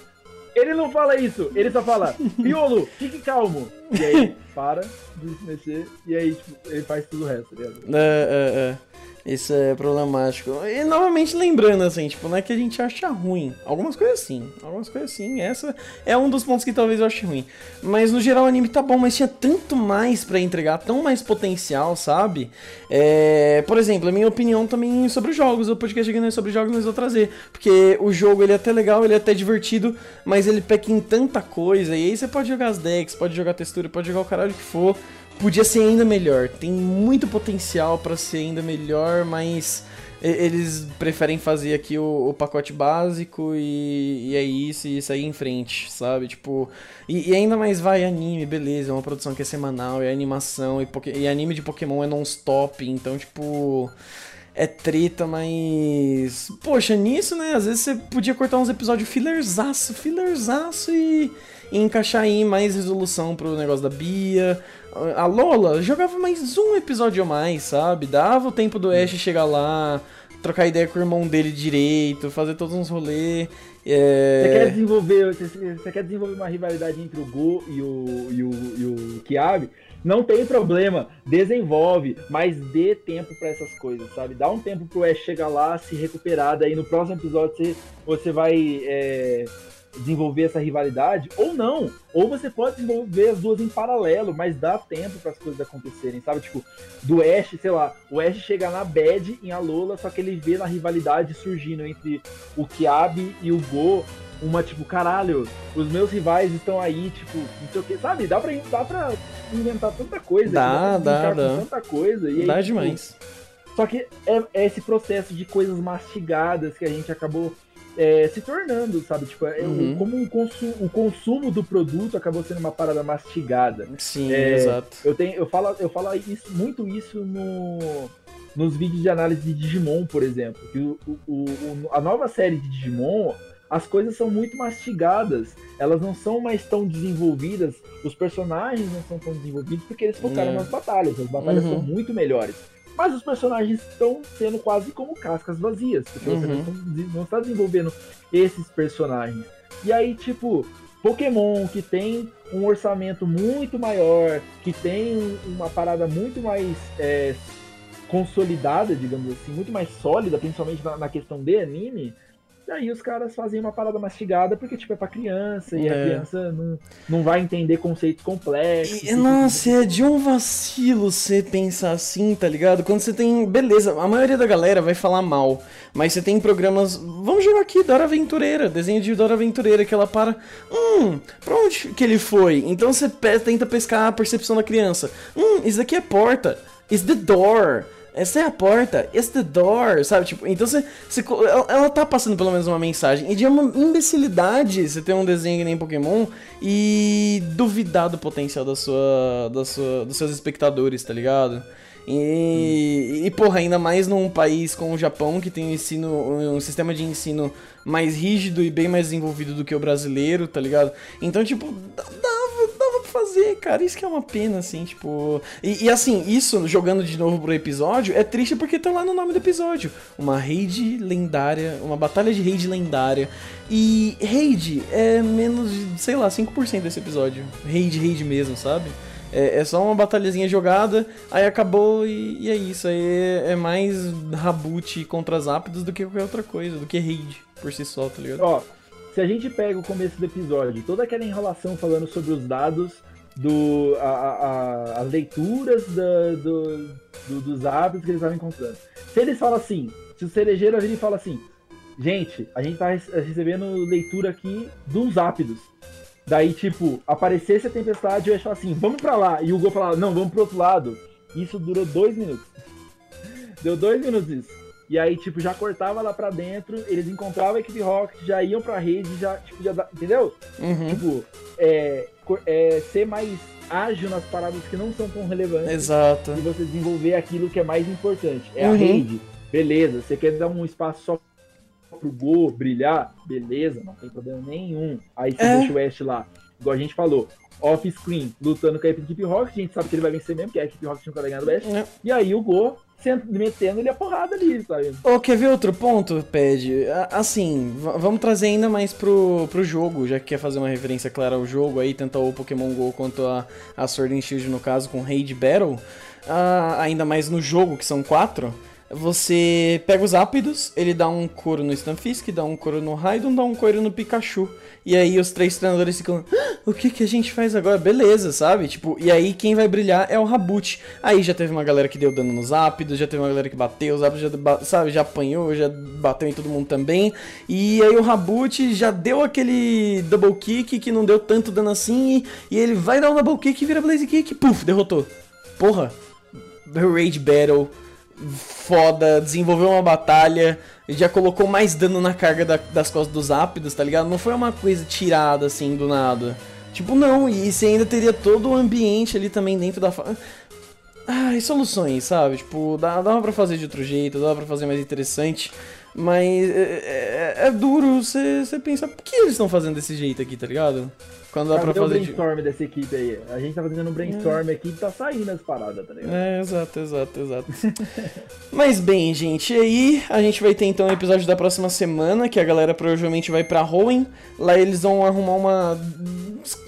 Ele não fala isso, ele só fala, Piolo, fique calmo. E aí, para de se mexer, e aí, tipo, ele faz tudo o resto, tá ligado? É, é, é. Isso é problemático. E novamente lembrando, assim, tipo, não é que a gente acha ruim. Algumas coisas sim. Algumas coisas sim. Essa é um dos pontos que talvez eu ache ruim. Mas no geral o anime tá bom, mas tinha tanto mais para entregar, tão mais potencial, sabe? É... Por exemplo, a minha opinião também sobre os jogos. O podcast aqui não é sobre jogos, mas vou trazer. Porque o jogo ele é até legal, ele é até divertido, mas ele peca em tanta coisa. E aí você pode jogar as decks, pode jogar textura, pode jogar o caralho que for podia ser ainda melhor. Tem muito potencial para ser ainda melhor, mas eles preferem fazer aqui o, o pacote básico e, e, é isso e sair em frente, sabe? Tipo, e, e, ainda mais vai anime, beleza, é uma produção que é semanal, é animação e, e anime de Pokémon é non-stop, então, tipo, é treta, mas. Poxa, nisso, né? Às vezes você podia cortar uns episódios fillerzaço, fillerzaço e, e encaixar aí mais resolução pro negócio da Bia a Lola jogava mais um episódio a mais, sabe? Dava o tempo do Ash chegar lá, trocar ideia com o irmão dele direito, fazer todos uns rolês. É... Você quer desenvolver, você, você, quer desenvolver uma rivalidade entre o Go e o, e o, e o? Não tem problema, desenvolve, mas dê tempo para essas coisas, sabe? Dá um tempo pro Ash chegar lá, se recuperar, daí no próximo episódio você, você vai é, desenvolver essa rivalidade, ou não. Ou você pode desenvolver as duas em paralelo, mas dá tempo para as coisas acontecerem, sabe? Tipo, do Ash, sei lá, o Ash chega na Bad em Alola, só que ele vê na rivalidade surgindo entre o Kiabe e o Go, uma tipo, caralho, os meus rivais estão aí, tipo, não sei o que, sabe? Dá pra, dá pra inventar tanta coisa. Dá, dá, dá. Tanta coisa. E dá aí, tipo, demais. Só que é, é, esse processo de coisas mastigadas que a gente acabou é, se tornando, sabe? Tipo, é, uhum. como um consumo, o consumo do produto acabou sendo uma parada mastigada. Sim, é, exato. Eu, tenho, eu falo, eu falo isso, muito isso no, nos vídeos de análise de Digimon, por exemplo. Que o, o, o, a nova série de Digimon, as coisas são muito mastigadas. Elas não são mais tão desenvolvidas. Os personagens não são tão desenvolvidos porque eles focaram é. nas batalhas. As batalhas uhum. são muito melhores. Mas os personagens estão sendo quase como cascas vazias, porque uhum. você não, está desenvolvendo esses personagens. E aí, tipo, Pokémon, que tem um orçamento muito maior, que tem uma parada muito mais é, consolidada, digamos assim, muito mais sólida, principalmente na, na questão de anime, aí os caras fazem uma parada mastigada porque, tipo, é pra criança e é. a criança não, não vai entender conceitos complexos. E, nossa, é de um vacilo você pensar assim, tá ligado? Quando você tem. Beleza, a maioria da galera vai falar mal, mas você tem programas. Vamos jogar aqui, Dora Aventureira, desenho de Dora Aventureira, que ela para. Hum, pra onde que ele foi? Então você tenta pescar a percepção da criança. Hum, isso daqui é porta. Is the door essa é a porta, it's the door, sabe? Tipo, então você, você ela, ela tá passando pelo menos uma mensagem. E de uma imbecilidade você ter um desenho que nem Pokémon e duvidar do potencial da sua, da sua, dos seus espectadores, tá ligado? E, e, porra, ainda mais num país como o Japão, que tem um ensino, um sistema de ensino mais rígido e bem mais desenvolvido do que o brasileiro, tá ligado? Então, tipo, pra fazer, cara. Isso que é uma pena, assim, tipo. E, e, assim, isso, jogando de novo pro episódio, é triste porque tá lá no nome do episódio. Uma raid lendária, uma batalha de raid lendária. E raid é menos de, sei lá, 5% desse episódio. Raid, raid mesmo, sabe? É, é só uma batalhazinha jogada, aí acabou e, e é isso. Aí é, é mais reboot contra as rápidos do que qualquer outra coisa, do que raid por si só, tá ligado? Ó, se a gente pega o começo do episódio, toda aquela enrolação falando sobre os dados, do, a, a, as leituras da, do, do, dos hábitos que eles estavam encontrando. Se eles falam assim, se o cerejeiro e fala assim, gente, a gente tá recebendo leitura aqui dos ápidos. Daí, tipo, aparecesse a tempestade, eu ia falar assim, vamos pra lá. E o Go falava, não, vamos pro outro lado. Isso durou dois minutos. [laughs] Deu dois minutos isso. E aí, tipo, já cortava lá pra dentro, eles encontravam a equipe Rocket, já iam pra rede, já, tipo, já. Entendeu? Uhum. Tipo, é, é, ser mais ágil nas paradas que não são tão relevantes. Exato. E você desenvolver aquilo que é mais importante. É uhum. a rede, beleza. Você quer dar um espaço só pro Go brilhar, beleza, não tem problema nenhum. Aí você é. deixa o Ash lá, igual a gente falou, off-screen, lutando com a equipe Rocket, a gente sabe que ele vai vencer mesmo, porque a equipe Rocket nunca vai ganhar do Ash. É. E aí o Go metendo ele a porrada ali, sabe? Ô, quer ver outro ponto, Ped? Assim, vamos trazer ainda mais pro, pro jogo, já que quer fazer uma referência clara ao jogo aí, tanto o Pokémon GO quanto a, a Sword and Shield, no caso, com Raid Battle. Uh, ainda mais no jogo, que são quatro. Você pega os ápidos, ele dá um couro no Stunfisk, dá um couro no Raidon, dá um couro no Pikachu. E aí os três treinadores ficam, ah, o que que a gente faz agora? Beleza, sabe? Tipo, e aí quem vai brilhar é o Rabut. Aí já teve uma galera que deu dano nos ápidos, já teve uma galera que bateu, os ápidos já, sabe, já apanhou, já bateu em todo mundo também. E aí o Rabut já deu aquele double kick que não deu tanto dano assim, e, e ele vai dar um double kick e vira Blaze Kick, puf, derrotou. Porra, Rage Battle foda, desenvolveu uma batalha, já colocou mais dano na carga da, das costas dos ápidos, tá ligado? Não foi uma coisa tirada assim do nada. Tipo, não, e você ainda teria todo o ambiente ali também dentro da. Ah, e soluções, sabe? Tipo, dá, dava pra fazer de outro jeito, dava pra fazer mais interessante. Mas é, é, é duro você pensar, por que eles estão fazendo desse jeito aqui, tá ligado? Quando dá Cadê pra fazer. o brainstorm de... dessa equipe aí? A gente tá fazendo um brainstorm é. aqui e tá saindo as paradas, tá ligado? É, exato, exato, exato. [laughs] Mas bem, gente, aí a gente vai ter então o episódio da próxima semana, que a galera provavelmente vai pra Hoenn. Lá eles vão arrumar uma.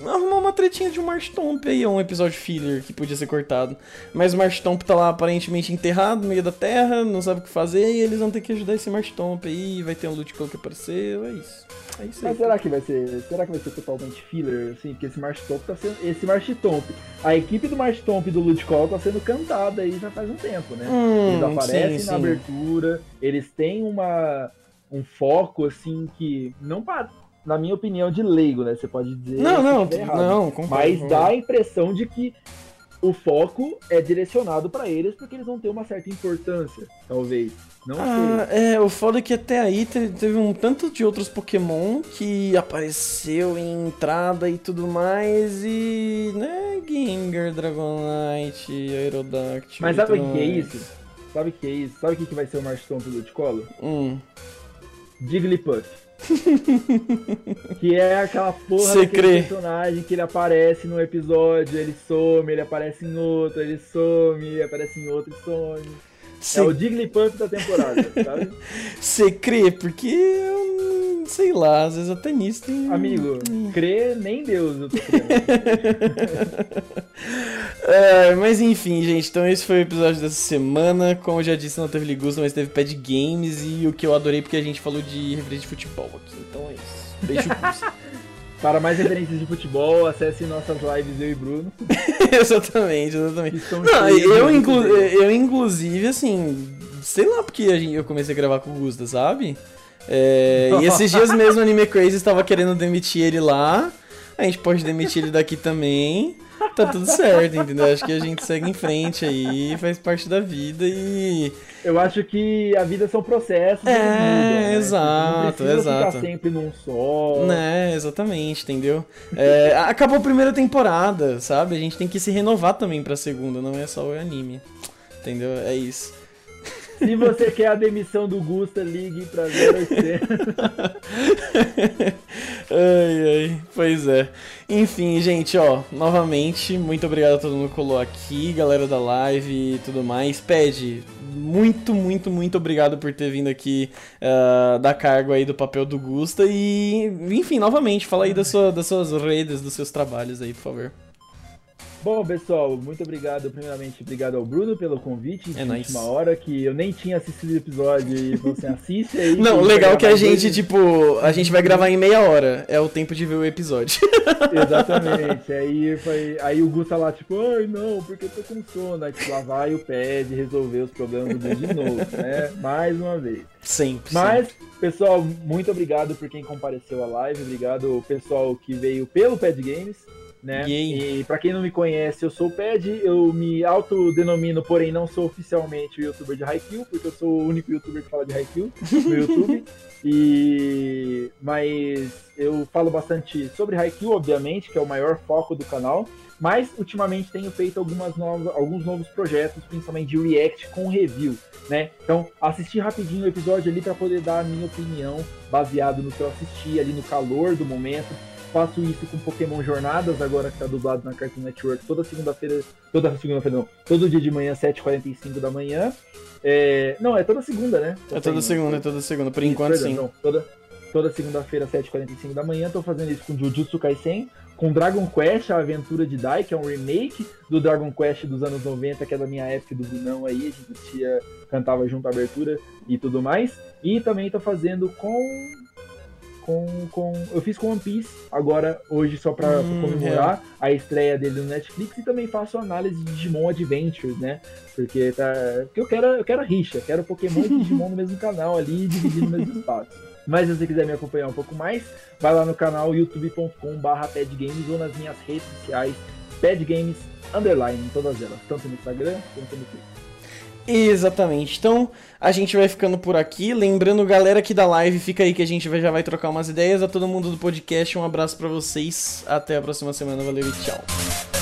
arrumar uma tretinha de um Marstomp aí, um episódio filler que podia ser cortado. Mas o Marstomp tá lá aparentemente enterrado no meio da terra, não sabe o que fazer, e eles vão ter que ajudar esse Marstomp aí, vai ter um Loot que apareceu, é isso. É isso Mas será que vai ser. Será que vai ser totalmente filler, assim? Porque esse March Tomp tá sendo. Esse March Tomp. A equipe do March Tomp e do Ludcall tá sendo cantada aí já faz um tempo, né? Hum, eles aparecem sim, na sim. abertura, eles têm uma. um foco, assim, que. Não para na minha opinião, de leigo, né? Você pode dizer. Não, não, não, concordo, Mas dá a impressão de que o foco é direcionado para eles porque eles vão ter uma certa importância, talvez. Não ah, é, o foda é que até aí teve um tanto de outros Pokémon que apareceu em entrada e tudo mais e, né, Gengar, Dragonite, Aerodactyl. Mas sabe o que é isso? Sabe o que é isso? Sabe o que vai ser o Marston do Colo? Hum. Jigglypuff. [laughs] que é aquela porra Cê crê. personagem que ele aparece num episódio, ele some, ele aparece em outro, ele some, ele aparece em outro e some. Cê... É o Jigglypuff da temporada, sabe? [laughs] Você crê? Porque eu sei lá, às vezes até nisso tem. Amigo, crê nem Deus, eu tô [laughs] é, Mas enfim, gente, então esse foi o episódio dessa semana. Como eu já disse, não teve Ligusta, mas teve Pad Games e o que eu adorei porque a gente falou de referência de futebol aqui. Então é isso. Beijo, [laughs] Para mais referências de futebol, acesse nossas lives eu e Bruno. [laughs] exatamente, exatamente. Não, eu, inclu eu, inclusive, assim, sei lá porque eu comecei a gravar com o Gusta, sabe? É, e esses dias mesmo o Anime Crazy estava querendo demitir ele lá. A gente pode demitir ele daqui também tá tudo certo, entendeu? Acho que a gente segue em frente aí, faz parte da vida e. Eu acho que a vida são processos. É, mudam, né? exato, não exato. Ficar sempre num só. Né, exatamente, entendeu? É, acabou a primeira temporada, sabe? A gente tem que se renovar também pra segunda, não é só o anime. Entendeu? É isso. Se você quer a demissão do Gusta, ligue pra [laughs] 0800. [laughs] ai, ai, pois é. Enfim, gente, ó, novamente, muito obrigado a todo mundo que colou aqui, galera da live e tudo mais. Pede, muito, muito, muito obrigado por ter vindo aqui uh, dar cargo aí do papel do Gusta. E, enfim, novamente, fala aí das, sua, das suas redes, dos seus trabalhos aí, por favor. Bom, pessoal, muito obrigado. Primeiramente, obrigado ao Bruno pelo convite. É nice. última hora que eu nem tinha assistido o episódio e você assiste aí. Não, legal que a gente, tipo, a gente vai gravar em meia hora. É o tempo de ver o episódio. [laughs] Exatamente. Aí foi. Aí o Gu tá lá, tipo, ai não, porque eu tô com sono. Aí tipo, lá vai o pad resolver os problemas do de novo, né? Mais uma vez. Sempre. Mas, sempre. pessoal, muito obrigado por quem compareceu à live. Obrigado pessoal que veio pelo Pad Games né? E para quem não me conhece, eu sou o Ped, eu me autodenomino, porém não sou oficialmente o youtuber de Haikyuu, porque eu sou o único youtuber que fala de Haikyuu no [laughs] YouTube. e mas eu falo bastante sobre Haikyuu, obviamente, que é o maior foco do canal. Mas ultimamente tenho feito algumas novas, alguns novos projetos, principalmente de react com review, né? Então, assisti rapidinho o episódio ali para poder dar a minha opinião baseado no que eu assisti ali no calor do momento Faço isso com Pokémon Jornadas, agora que tá dublado na Cartoon Network, toda segunda-feira. Toda segunda-feira, não. Todo dia de manhã, 7h45 da manhã. É, não, é toda segunda, né? é toda segunda, é toda segunda. Por isso, enquanto, perdão, sim. Não, toda, toda segunda-feira, 7h45 da manhã. Tô fazendo isso com Jujutsu Kaisen, com Dragon Quest, a aventura de Dai, que é um remake do Dragon Quest dos anos 90, que é da minha época do Brunão aí. A gente tinha, cantava junto a abertura e tudo mais. E também tô fazendo com com, com. Eu fiz com One Piece, agora, hoje, só pra hum, comemorar é. a estreia dele no Netflix, e também faço análise de Digimon Adventures, né? Porque tá. Porque eu quero, eu quero rixa, quero Pokémon e Digimon no mesmo canal ali, dividindo no mesmo espaço. Mas se você quiser me acompanhar um pouco mais, vai lá no canal youtube.com/barra padgames ou nas minhas redes sociais, padgames underline, em todas elas, tanto no Instagram quanto no Twitter. Exatamente. Então, a gente vai ficando por aqui. Lembrando, galera aqui da live, fica aí que a gente já vai trocar umas ideias. A todo mundo do podcast, um abraço para vocês. Até a próxima semana. Valeu e tchau.